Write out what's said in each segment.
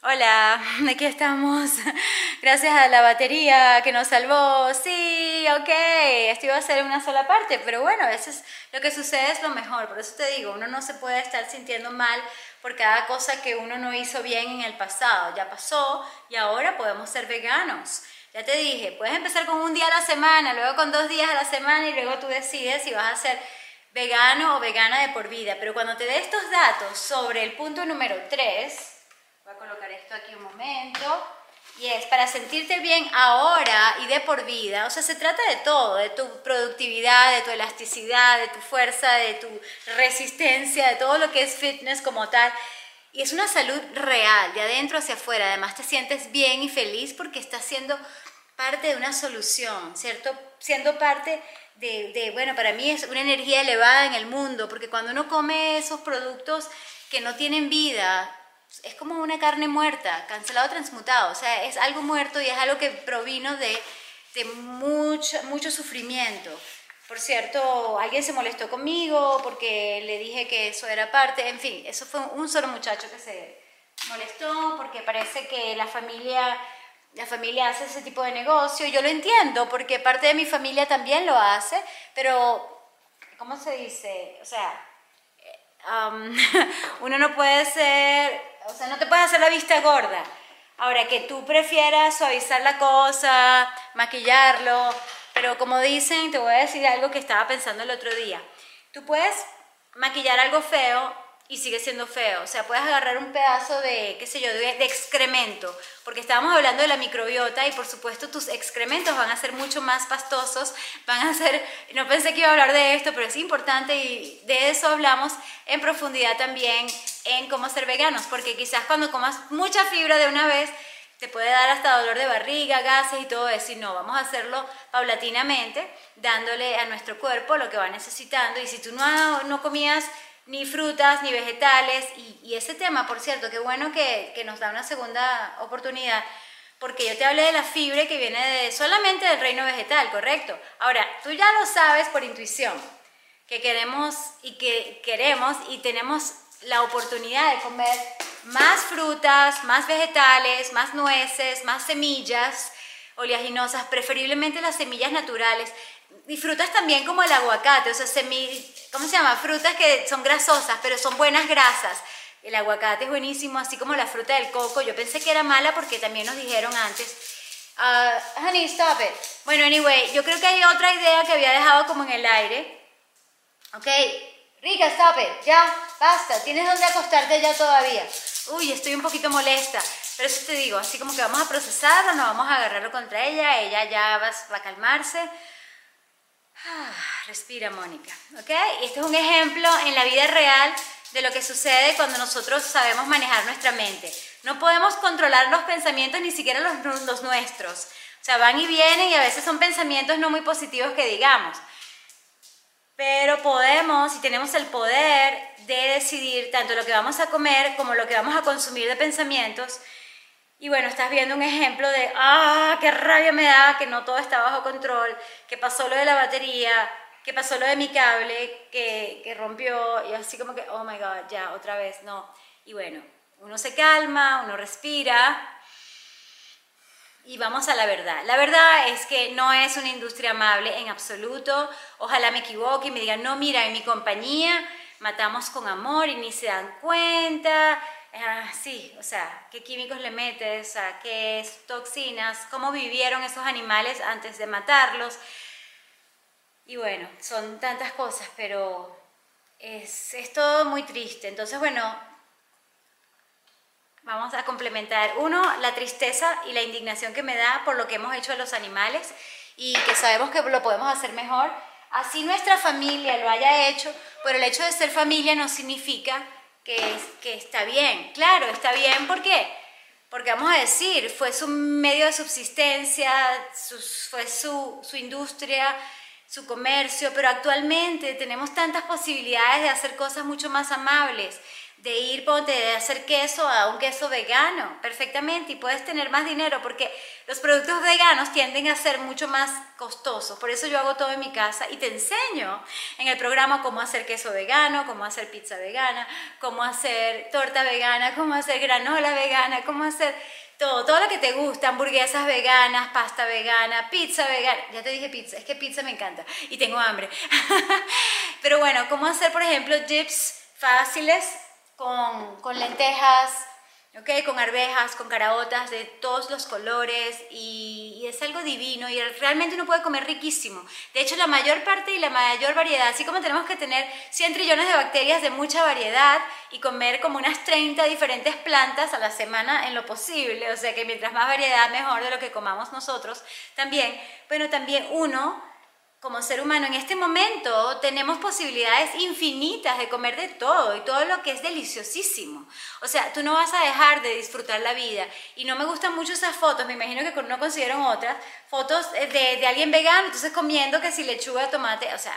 Hola, aquí estamos. Gracias a la batería que nos salvó. Sí, ok, esto iba a ser una sola parte, pero bueno, a veces lo que sucede es lo mejor. Por eso te digo, uno no se puede estar sintiendo mal por cada cosa que uno no hizo bien en el pasado. Ya pasó y ahora podemos ser veganos. Ya te dije, puedes empezar con un día a la semana, luego con dos días a la semana y luego tú decides si vas a ser vegano o vegana de por vida. Pero cuando te dé estos datos sobre el punto número 3, Voy a colocar esto aquí un Y es para sentirte bien ahora y de por vida. O sea, se trata de todo, de tu productividad, de tu elasticidad, de tu fuerza, de tu resistencia, de todo lo que es fitness como tal. Y es una salud real, de adentro hacia afuera. Además te sientes bien y feliz porque estás siendo parte de una solución, ¿cierto? Siendo parte de, de, bueno, para mí es una energía elevada en el mundo, porque cuando uno come esos productos que no tienen vida, es como una carne muerta, cancelado, transmutado, o sea, es algo muerto y es algo que provino de, de mucho, mucho sufrimiento. Por cierto, alguien se molestó conmigo porque le dije que eso era parte, en fin, eso fue un solo muchacho que se molestó porque parece que la familia, la familia hace ese tipo de negocio. Yo lo entiendo porque parte de mi familia también lo hace, pero, ¿cómo se dice? O sea, um, uno no puede ser o sea, no te puedes hacer la vista gorda. Ahora, que tú prefieras suavizar la cosa, maquillarlo, pero como dicen, te voy a decir algo que estaba pensando el otro día. Tú puedes maquillar algo feo y sigue siendo feo. O sea, puedes agarrar un pedazo de, qué sé yo, de, excremento, porque estábamos hablando de la microbiota y por supuesto tus excrementos van a ser mucho más pastosos, van a ser, no pensé que iba a hablar de esto, pero es importante y de eso hablamos en profundidad también en cómo ser veganos, porque quizás cuando comas mucha fibra de una vez, te puede dar hasta dolor de barriga, gases y todo eso, y no, vamos a hacerlo paulatinamente, dándole a nuestro cuerpo lo que va necesitando, y si tú no, no comías ni frutas, ni vegetales. Y, ese tema, por cierto, qué bueno que, nos da una segunda oportunidad, porque yo te hablé de la fibra que viene solamente del reino vegetal, ¿correcto? Ahora, tú ya lo sabes por intuición, que queremos y que queremos y tenemos la oportunidad de comer más frutas, más vegetales, más nueces, más semillas oleaginosas, preferiblemente las semillas naturales. Y frutas también como el aguacate, o sea, semillas, ¿cómo se llama? Frutas que son grasosas, pero son buenas grasas. El aguacate es buenísimo, así como la fruta del coco. Yo pensé que era mala porque también nos dijeron antes. Uh, honey, stop it. Bueno, anyway, yo creo que hay otra idea que había dejado como en el aire. Ok, Rica, stop it. Ya, basta. Tienes donde acostarte ya todavía. Uy, estoy un poquito molesta. Pero eso te digo, así como que vamos a procesarlo, no vamos a agarrarlo contra ella, ella ya va a calmarse. Ah, respira, Mónica. ¿Ok? Este es un ejemplo en la vida real de lo que sucede cuando nosotros sabemos manejar nuestra mente. No podemos controlar los pensamientos, ni siquiera los, los nuestros. O sea, van y vienen y a veces son pensamientos no muy positivos que digamos. Pero podemos y tenemos el poder de decidir tanto lo que vamos a comer como lo que vamos a consumir de pensamientos y bueno, estás viendo un ejemplo de, ah, qué rabia me da, que no todo está bajo control, que pasó lo de la batería, que pasó lo de mi cable, que, que rompió, y así como que, oh my god, ya, otra vez, no. Y bueno, uno se calma, uno respira y vamos a la verdad. La verdad es que no es una industria amable en absoluto. Ojalá me equivoque y me digan, no, mira, en mi compañía matamos con amor y ni se dan cuenta Ah, sí, o sea, qué químicos le metes, a qué toxinas, cómo vivieron esos animales antes de matarlos. Y bueno, son tantas cosas, pero es, es todo muy triste. Entonces, bueno, vamos a complementar. Uno, la tristeza y la indignación que me da por lo que hemos hecho a los animales y que sabemos que lo podemos hacer mejor. Así nuestra familia lo haya hecho, pero el hecho de ser familia no significa que, está bien. Claro, está bien, ¿por qué? Porque vamos a decir, fue su medio de subsistencia, fue su, su industria, su comercio, pero actualmente tenemos tantas posibilidades de hacer cosas mucho más amables, de ir, ponte, de hacer queso a un queso vegano, perfectamente, y puedes tener más dinero, porque los productos veganos tienden a ser mucho más costosos, por eso yo hago todo en mi casa y te enseño en el programa cómo hacer queso vegano, cómo hacer pizza vegana, cómo hacer torta vegana, cómo hacer granola vegana, cómo hacer todo, todo lo que te gusta, hamburguesas veganas, pasta vegana, pizza vegana, ya te dije pizza, es que pizza me encanta y tengo hambre. Pero bueno, cómo hacer, por ejemplo, dips fáciles con, con lentejas, ¿okay? con arvejas, con caraotas de todos los colores y, es algo divino y realmente uno puede comer riquísimo. De hecho, la mayor parte y la mayor variedad, así como tenemos que tener 100 trillones de bacterias de mucha variedad y comer como unas 30 diferentes plantas a la semana en lo posible, o sea que mientras más variedad mejor de lo que comamos nosotros, también, bueno, también uno como ser humano en este momento tenemos posibilidades infinitas de comer de todo y todo lo que es deliciosísimo. O sea, tú no vas a dejar de disfrutar la vida. Y no me gustan mucho esas fotos, me imagino que no consiguieron otras, fotos de, de alguien vegano, entonces comiendo que si lechuga, tomate, o sea,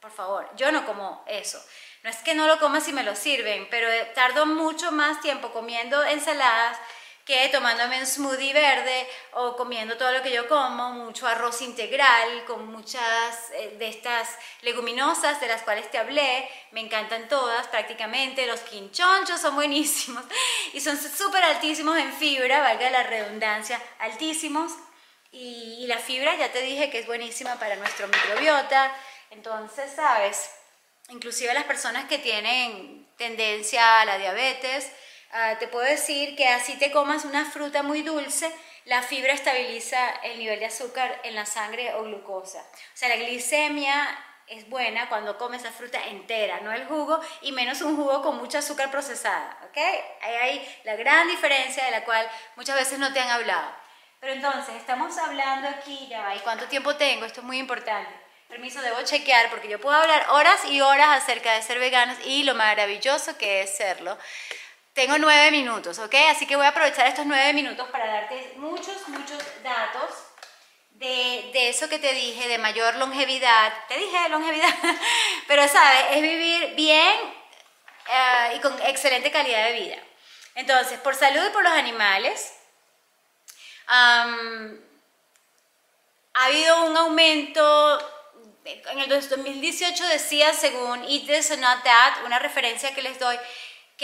por favor, yo no como eso. No es que no lo coma si me lo sirven, pero tardo mucho más tiempo comiendo ensaladas, que tomándome un smoothie verde o comiendo todo lo que yo como, mucho arroz integral con muchas eh, de estas leguminosas de las cuales te hablé, me encantan todas prácticamente, los quinchonchos son buenísimos y son súper altísimos en fibra, valga la redundancia, altísimos y, y la fibra ya te dije que es buenísima para nuestro microbiota, entonces, ¿sabes? Inclusive las personas que tienen tendencia a la diabetes, Ah, te puedo decir que así te comas una fruta muy dulce, la fibra estabiliza el nivel de azúcar en la sangre o glucosa. O sea, la glicemia es buena cuando comes la fruta entera, no el jugo, y menos un jugo con mucha azúcar procesada, ¿ok? Ahí hay la gran diferencia de la cual muchas veces no te han hablado. Pero entonces, estamos hablando aquí, ya va, ¿y cuánto tiempo tengo? Esto es muy importante. Permiso, debo chequear porque yo puedo hablar horas y horas acerca de ser veganos y lo maravilloso que es serlo. Tengo nueve minutos, ¿ok? Así que voy a aprovechar estos nueve minutos para darte muchos, muchos datos de, de, eso que te dije, de mayor longevidad. Te dije longevidad, pero sabes, es vivir bien eh, y con excelente calidad de vida. Entonces, por salud y por los animales, ha habido un aumento en el 2018 decía, según Eat This Not That, una referencia que les doy,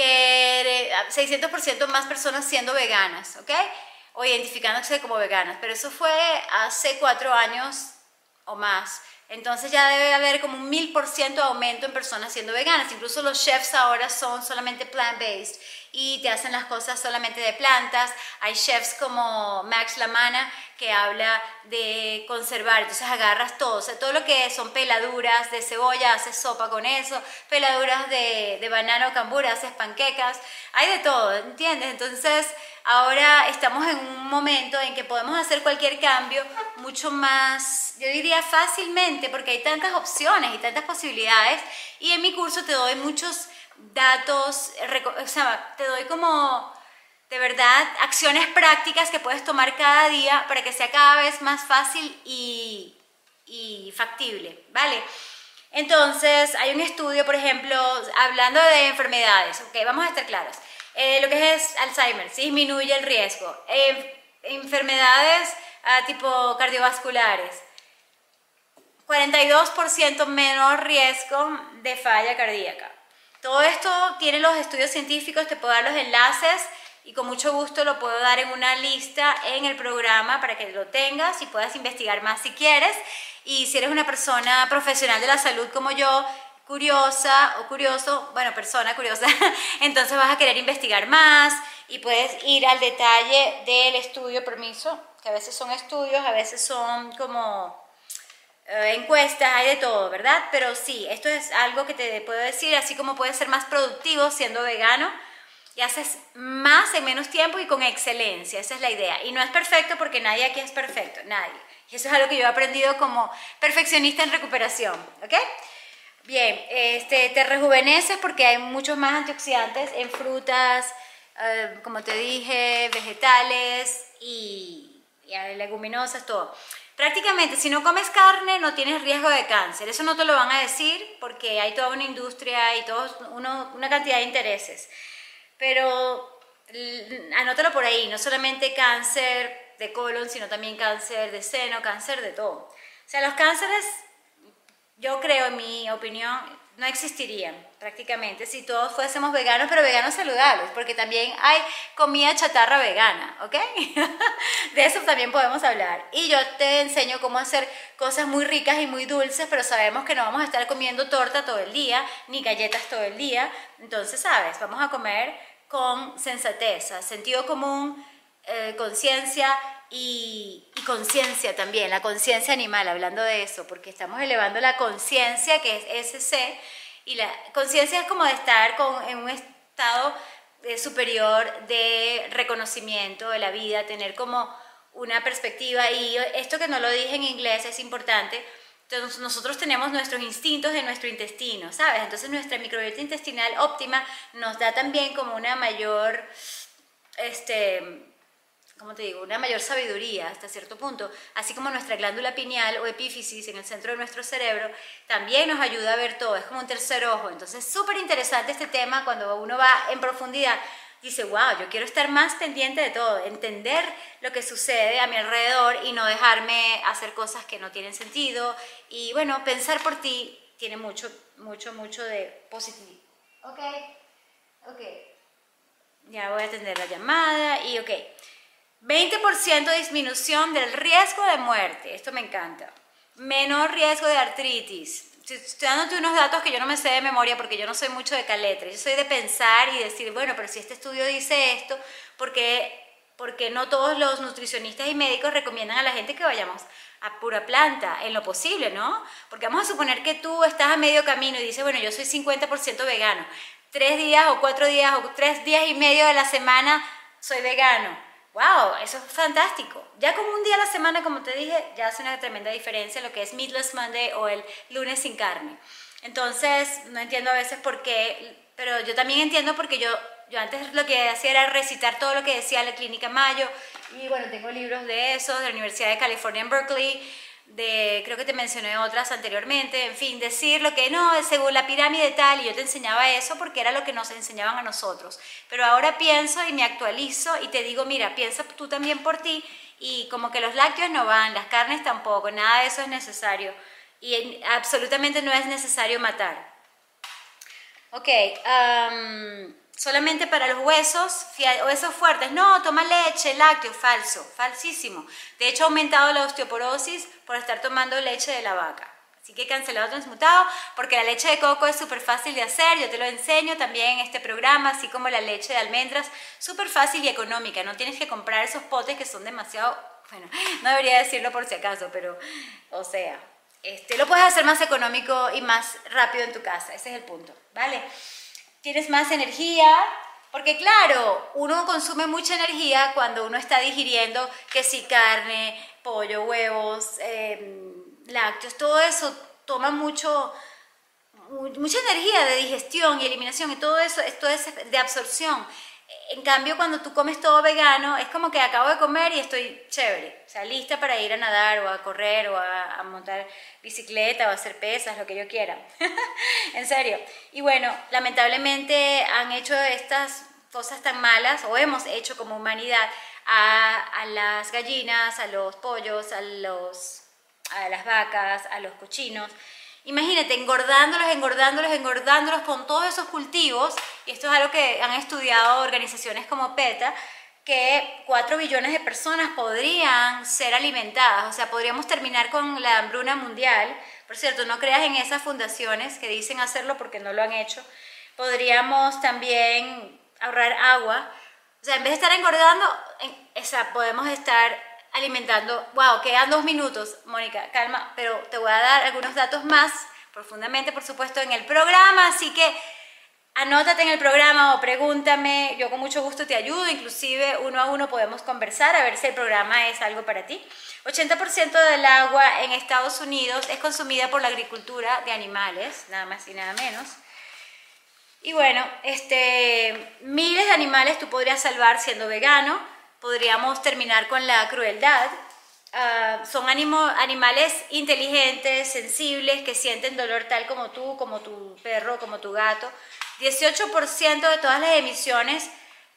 que 600% más personas siendo veganas, ¿ok? O identificándose como veganas, pero eso fue hace cuatro años o más. Entonces ya debe haber como un mil por ciento aumento en personas siendo veganas. Incluso los chefs ahora son solamente plant-based y te hacen las cosas solamente de plantas. Hay chefs como Max Lamana que habla de conservar, entonces agarras todo, todo lo que son peladuras de cebolla, haces sopa con eso, peladuras de, de banana o cambura, haces panquecas, hay de todo, ¿entiendes? Entonces ahora estamos en un momento en que podemos hacer cualquier cambio mucho más, yo diría fácilmente, porque hay tantas opciones y tantas posibilidades, y en mi curso te doy muchos datos, o sea, te doy como de verdad acciones prácticas que puedes tomar cada día para que sea cada vez más fácil y, factible, ¿vale? Entonces, hay un estudio, por ejemplo, hablando de enfermedades, ok, vamos a estar claros. Eh, lo que es Alzheimer, disminuye el riesgo. Eh, enfermedades ah, tipo cardiovasculares, 42% menor riesgo de falla cardíaca. Todo esto tiene los estudios científicos, te puedo dar los enlaces y con mucho gusto lo puedo dar en una lista en el programa para que lo tengas y puedas investigar más si quieres. Y si eres una persona profesional de la salud como yo, curiosa o curioso, bueno, persona curiosa, entonces vas a querer investigar más y puedes ir al detalle del estudio permiso, que a veces son estudios, a veces son como eh, encuestas, hay de todo, ¿verdad? Pero sí, esto es algo que te puedo decir, así como puedes ser más productivo siendo vegano y haces más en menos tiempo y con excelencia, esa es la idea. Y no es perfecto porque nadie aquí es perfecto, nadie. Y eso es algo que yo he aprendido como perfeccionista en recuperación, ¿ok? Bien, este, te rejuveneces porque hay muchos más antioxidantes en frutas, eh, como te dije, vegetales y, y leguminosas, todo. prácticamente si no comes carne no tienes riesgo de cáncer. Eso no te lo van a decir porque hay toda una industria y todo una cantidad de intereses. Pero anótalo por ahí, no solamente cáncer de colon, sino también cáncer de seno, cáncer de todo. O sea, los cánceres, yo creo, en mi opinión, no existirían prácticamente si todos fuésemos veganos, pero veganos saludables, porque también hay comida chatarra vegana, ¿ok? de eso también podemos hablar. Y yo te enseño cómo hacer cosas muy ricas y muy dulces, pero sabemos que no vamos a estar comiendo torta todo el día, ni galletas todo el día. Entonces, ¿sabes? Vamos a comer con sensatez, sentido común, eh, conciencia y, conciencia también, la conciencia animal, hablando de eso, porque estamos elevando la conciencia, que es SC, y la conciencia es como de estar con, en un estado eh, superior de reconocimiento de la vida, tener como una perspectiva, y esto que no lo dije en inglés es importante, entonces nosotros tenemos nuestros instintos de nuestro intestino, ¿sabes? Entonces nuestra microbiota intestinal óptima nos da también como una mayor, este, como te digo, una mayor sabiduría hasta cierto punto, así como nuestra glándula pineal o epífisis en el centro de nuestro cerebro, también nos ayuda a ver todo, es como un tercer ojo. Entonces, súper interesante este tema cuando uno va en profundidad. Dice, wow, yo quiero estar más pendiente de todo, entender lo que sucede a mi alrededor y no dejarme hacer cosas que no tienen sentido. Y bueno, pensar por ti tiene mucho, mucho, mucho de positivo. Ok, ok. Ya voy a atender la llamada y ok. 20% disminución del riesgo de muerte, esto me encanta. Menor riesgo de artritis. Estoy dándote unos datos que yo no me sé de memoria porque yo no soy mucho de caletre. Yo soy de pensar y decir, bueno, pero si este estudio dice esto, ¿por qué, porque no todos los nutricionistas y médicos recomiendan a la gente que vayamos a pura planta en lo posible, ¿no? Porque vamos a suponer que tú estás a medio camino y dices, bueno, yo soy 50% vegano. Tres días o cuatro días o tres días y medio de la semana soy vegano wow, eso es fantástico. Ya como un día a la semana, como te dije, ya hace una tremenda diferencia lo que es Meatless Monday o el lunes sin carne. Entonces, no entiendo a veces por qué, pero yo también entiendo porque yo, yo antes lo que hacía era recitar todo lo que decía la Clínica Mayo, y bueno, tengo libros de eso, de la Universidad de California en Berkeley, creo que te mencioné otras anteriormente, en fin, decir lo que no, según la pirámide tal, y yo te enseñaba eso porque era lo que nos enseñaban a nosotros. Pero ahora pienso y me actualizo y te digo, mira, piensa tú también por ti y como que los lácteos no van, las carnes tampoco, nada de eso es necesario y absolutamente no es necesario matar. Ok, um, solamente para los huesos, huesos fuertes. No, toma leche, lácteo, falso, falsísimo. De hecho, ha aumentado la osteoporosis por estar tomando leche de la vaca. Así que cancelado transmutado, porque la leche de coco es súper fácil de hacer, yo te lo enseño también en este programa, así como la leche de almendras, súper fácil y económica, no tienes que comprar esos potes que son demasiado, bueno, no debería decirlo por si acaso, pero, o sea, este, lo puedes hacer más económico y más rápido en tu casa, ese es el punto, ¿vale? Tienes más energía, porque claro, uno consume mucha energía cuando uno está digiriendo que si carne, pollo, huevos, em, lácteos, todo eso toma mucho, mucha energía de digestión y eliminación y todo eso, esto es de absorción. En cambio, cuando tú comes todo vegano, es como que acabo de comer y estoy chévere, o sea, lista para ir a nadar o a correr o a, montar bicicleta o a hacer pesas, lo que yo quiera. en serio. Y bueno, lamentablemente han hecho estas cosas tan malas, o hemos hecho como humanidad, a, a las gallinas, a los pollos, a, los, a las vacas, a los cochinos. Imagínate, engordándolos, engordándolos, engordándolos con todos esos cultivos, y esto es algo que han estudiado organizaciones como PETA, que 4 billones de personas podrían ser alimentadas, o sea, podríamos terminar con la hambruna mundial. Por cierto, no creas en esas fundaciones que dicen hacerlo porque no lo han hecho. Podríamos también ahorrar agua. O sea, en vez de estar engordando, o sea, podemos estar alimentando. Wow, quedan dos minutos, Mónica, calma, pero te voy a dar algunos datos más profundamente, por supuesto, en el programa, así que anótate en el programa o pregúntame, yo con mucho gusto te ayudo, inclusive uno a uno podemos conversar a ver si el programa es algo para ti. 80% del agua en Estados Unidos es consumida por la agricultura de animales, nada más y nada menos. Y bueno, este, miles de animales tú podrías salvar siendo vegano, podríamos terminar con la crueldad. ah, son animales inteligentes, sensibles, que sienten dolor tal como tú, como tu perro, como tu gato. 18% de todas las emisiones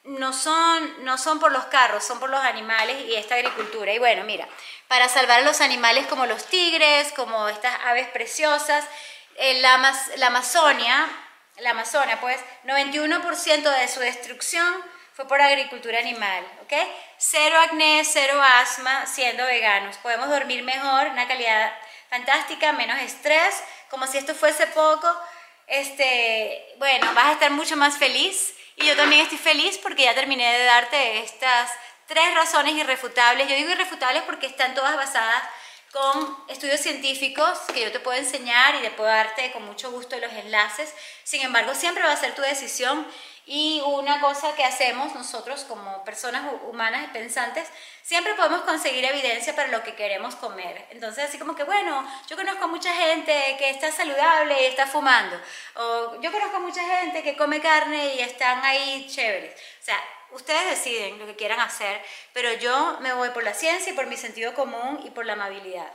no son, no son por los carros, son por los animales y esta agricultura. Y bueno, mira, para salvar a los animales como los tigres, como estas aves preciosas, en la, la Amazonia, la Amazonia, pues, 91% de su destrucción fue por agricultura animal, ¿ok? Cero acné, cero asma, siendo veganos. Podemos dormir mejor, una calidad fantástica, menos estrés, como si esto fuese poco. Este, bueno, vas a estar mucho más feliz y yo también estoy feliz porque ya terminé de darte estas tres razones irrefutables. Yo digo irrefutables porque están todas basadas con estudios científicos que yo te puedo enseñar y te puedo darte con mucho gusto los enlaces. Sin embargo, siempre va a ser tu decisión y una cosa que hacemos nosotros como personas humanas y pensantes, siempre podemos conseguir evidencia para lo que queremos comer. Entonces, así como que, bueno, yo conozco a mucha gente que está saludable y está fumando. O yo conozco a mucha gente que come carne y están ahí chéveres. O sea, ustedes deciden lo que quieran hacer, pero yo me voy por la ciencia y por mi sentido común y por la amabilidad.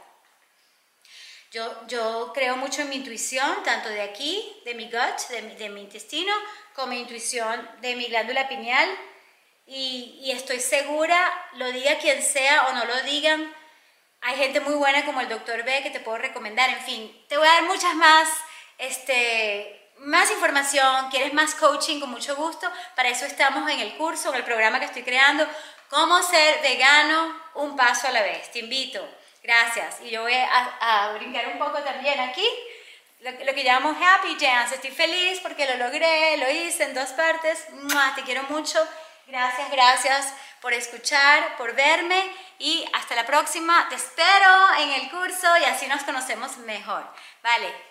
Yo, yo creo mucho en mi intuición, tanto de aquí, de mi gut, de mi, de mi intestino, como mi intuición de mi glándula pineal. Y, y, estoy segura, lo diga quien sea o no lo digan, hay gente muy buena como el doctor B que te puedo recomendar. En fin, te voy a dar muchas más, este, más información, quieres más coaching, con mucho gusto. Para eso estamos en el curso, en el programa que estoy creando, Cómo ser vegano un paso a la vez. Te invito. Gracias. Y yo voy a, a brincar un poco también aquí. Lo, lo, que llamamos happy dance. Estoy feliz porque lo logré, lo hice en dos partes. Te quiero mucho. Gracias, gracias por escuchar, por verme y hasta la próxima. Te espero en el curso y así nos conocemos mejor. Vale.